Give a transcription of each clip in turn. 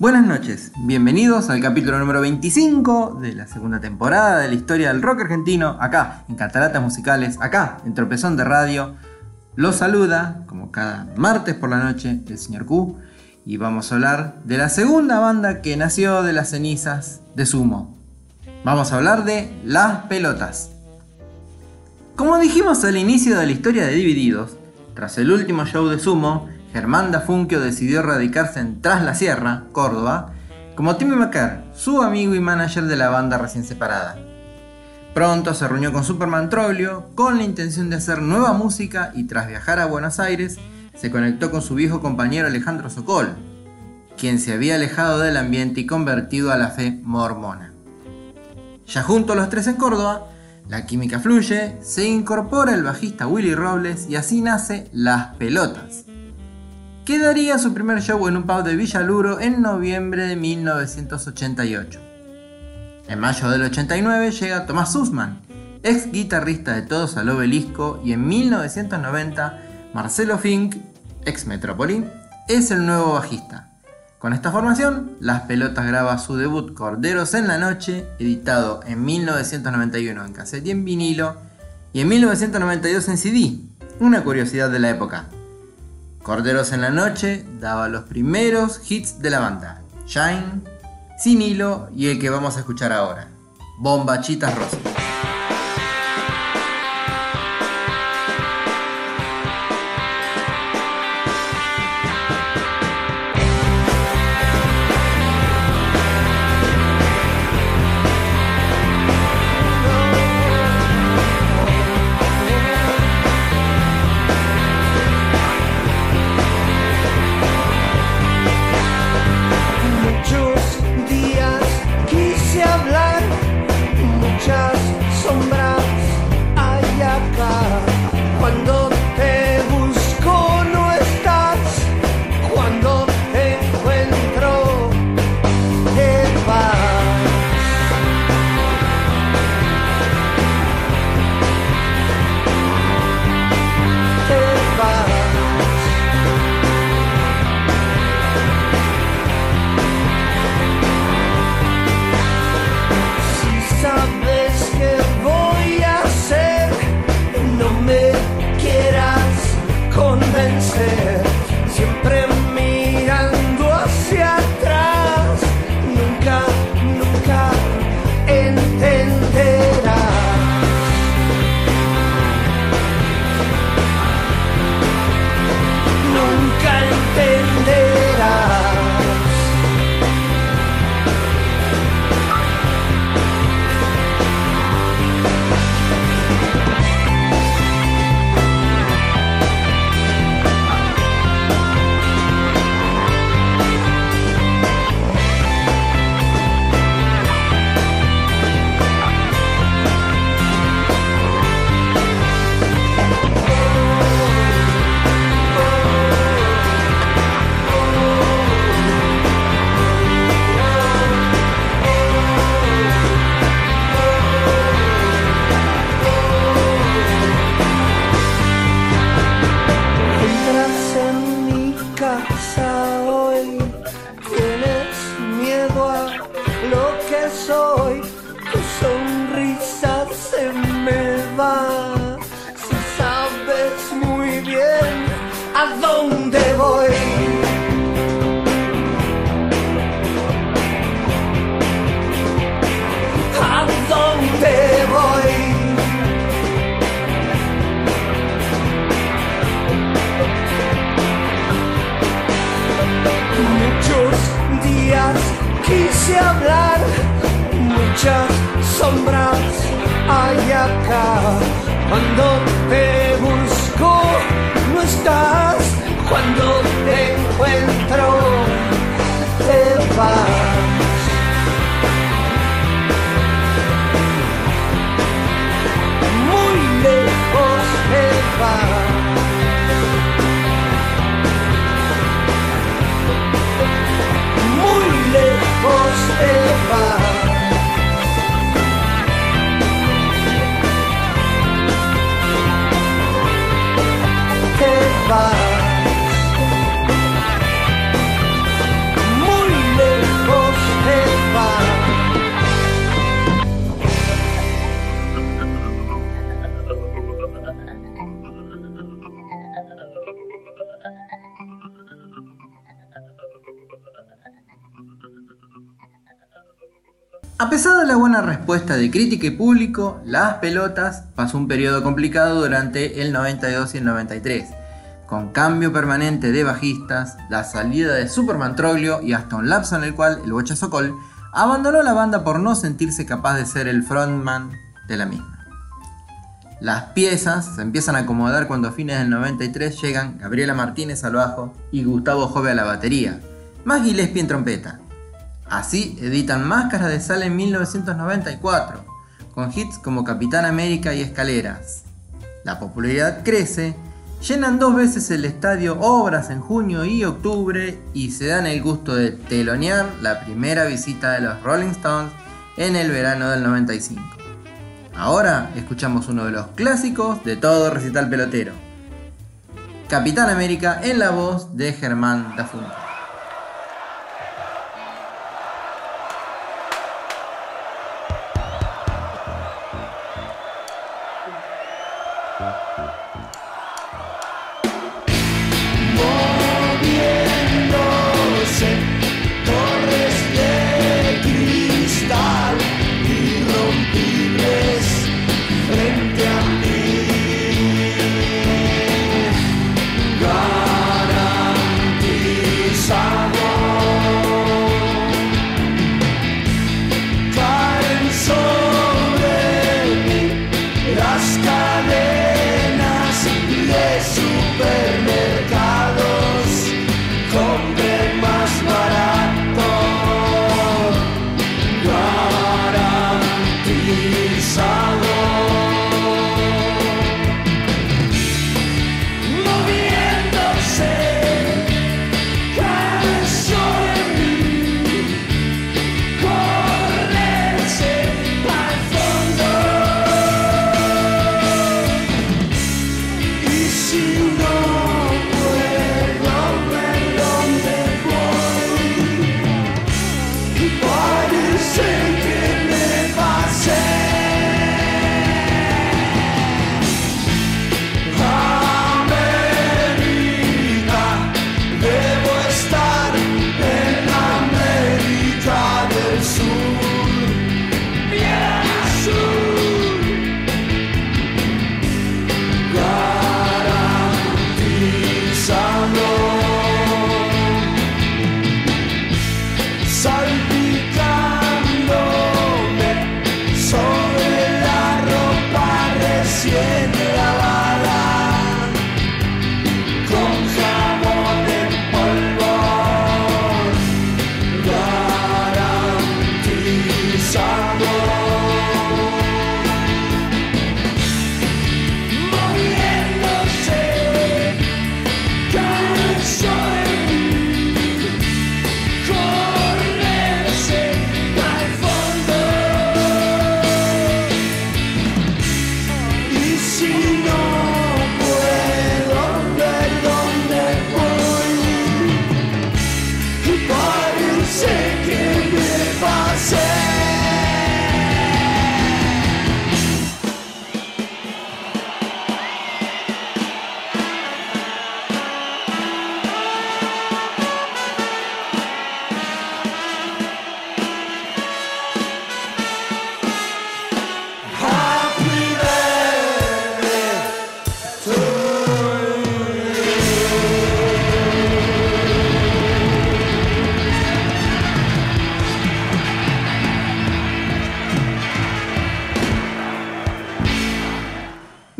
Buenas noches, bienvenidos al capítulo número 25 de la segunda temporada de la historia del rock argentino, acá en Cataratas Musicales, acá en Tropezón de Radio. Los saluda, como cada martes por la noche, el señor Q y vamos a hablar de la segunda banda que nació de las cenizas de Sumo. Vamos a hablar de Las Pelotas. Como dijimos al inicio de la historia de Divididos, tras el último show de Sumo, Germán Dafunquio decidió radicarse en Tras la Sierra, Córdoba, como Timmy McCarr, su amigo y manager de la banda recién separada. Pronto se reunió con Superman Troglio con la intención de hacer nueva música y tras viajar a Buenos Aires se conectó con su viejo compañero Alejandro Sokol, quien se había alejado del ambiente y convertido a la fe mormona. Ya junto a los tres en Córdoba, la química fluye, se incorpora el bajista Willy Robles y así nace Las Pelotas, que daría su primer show en un pub de Villaluro en noviembre de 1988. En mayo del 89 llega Tomás Sussman, ex guitarrista de Todos al Obelisco, y en 1990 Marcelo Fink, ex Metrópoli, es el nuevo bajista. Con esta formación, Las Pelotas graba su debut Corderos en la Noche, editado en 1991 en cassette y en vinilo, y en 1992 en CD, una curiosidad de la época. Corderos en la Noche daba los primeros hits de la banda, Shine, Sin Hilo y el que vamos a escuchar ahora, Bombachitas Rosas. Tu sonrisa se me va. Si sabes muy bien a dónde voy. ¿A dónde voy? Muchos días quise hablar, muchas sombras hay acá. Cuando te busco, no estás. Cuando te encuentro, te vas. Muy lejos te vas. A pesar de la buena respuesta de crítica y público, Las Pelotas pasó un periodo complicado durante el 92 y el 93, con cambio permanente de bajistas, la salida de Superman Troglio y hasta un lapso en el cual el Bocha Sokol abandonó la banda por no sentirse capaz de ser el frontman de la misma. Las piezas se empiezan a acomodar cuando a fines del 93 llegan Gabriela Martínez al bajo y Gustavo Jove a la batería, más Gillespie en trompeta. Así editan Máscaras de Sal en 1994, con hits como Capitán América y Escaleras. La popularidad crece, llenan dos veces el estadio Obras en junio y octubre y se dan el gusto de telonear la primera visita de los Rolling Stones en el verano del 95. Ahora escuchamos uno de los clásicos de todo recital pelotero. Capitán América en la voz de Germán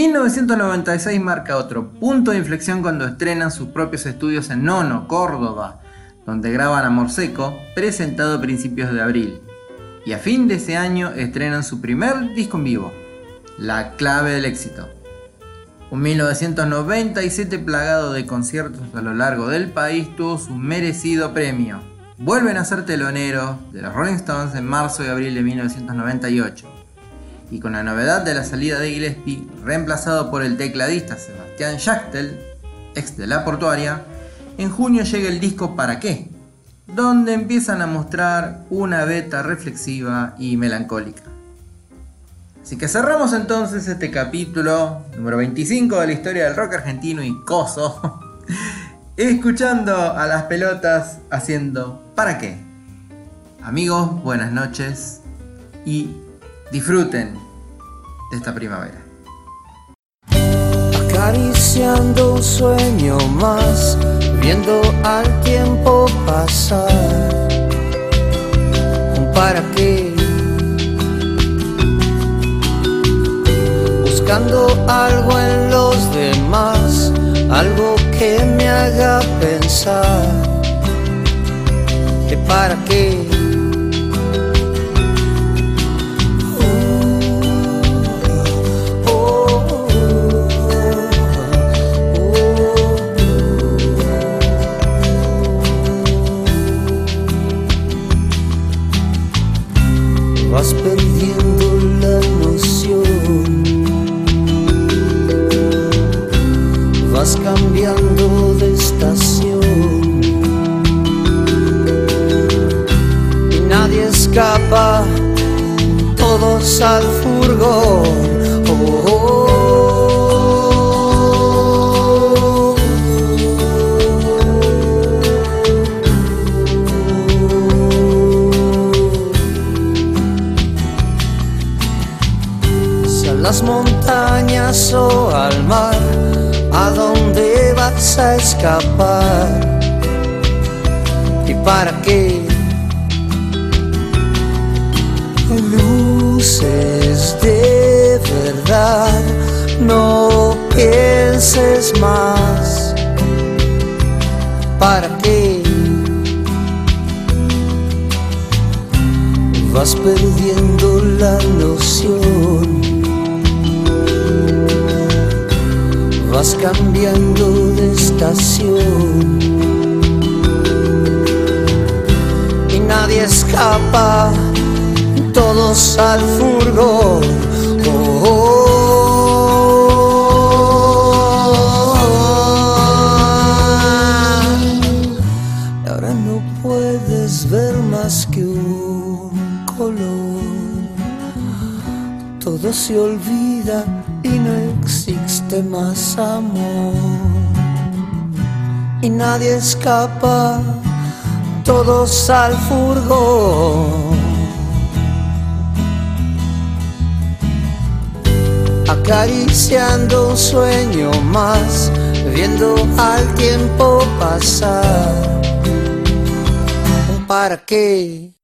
Dafunta. marca otro punto de inflexión cuando estrenan sus propios estudios en Nono, Córdoba, donde graban Amor Seco, presentado a principios de abril. Y a fin de ese año estrenan su primer disco en vivo, La clave del éxito. Un 1997 plagado de conciertos a lo largo del país tuvo su merecido premio. Vuelven a ser teloneros de los Rolling Stones en marzo y abril de 1998 y con la novedad de la salida de Gillespie, reemplazado por el tecladista Sebastián Schachtel, ex de la portuaria, en junio llega el disco ¿Para qué? donde empiezan a mostrar una beta reflexiva y melancólica. Así que cerramos entonces este capítulo número 25 de la historia del rock argentino y coso, escuchando a las pelotas haciendo ¿Para qué? Amigos, buenas noches, y disfruten de esta primavera. Acariciando un sueño más, viendo al tiempo pasar. ¿Para qué? Buscando algo en los demás, algo que me haga pensar. ¿Que para qué? Vas no pienses más. ¿Para qué? Vas perdiendo la noción. vas cambiando de estación y nadie escapa, todos al furgón. Se olvida y no existe más amor. Y nadie escapa, todos al furgón. Acariciando un sueño más, viendo al tiempo pasar. ¿Para qué?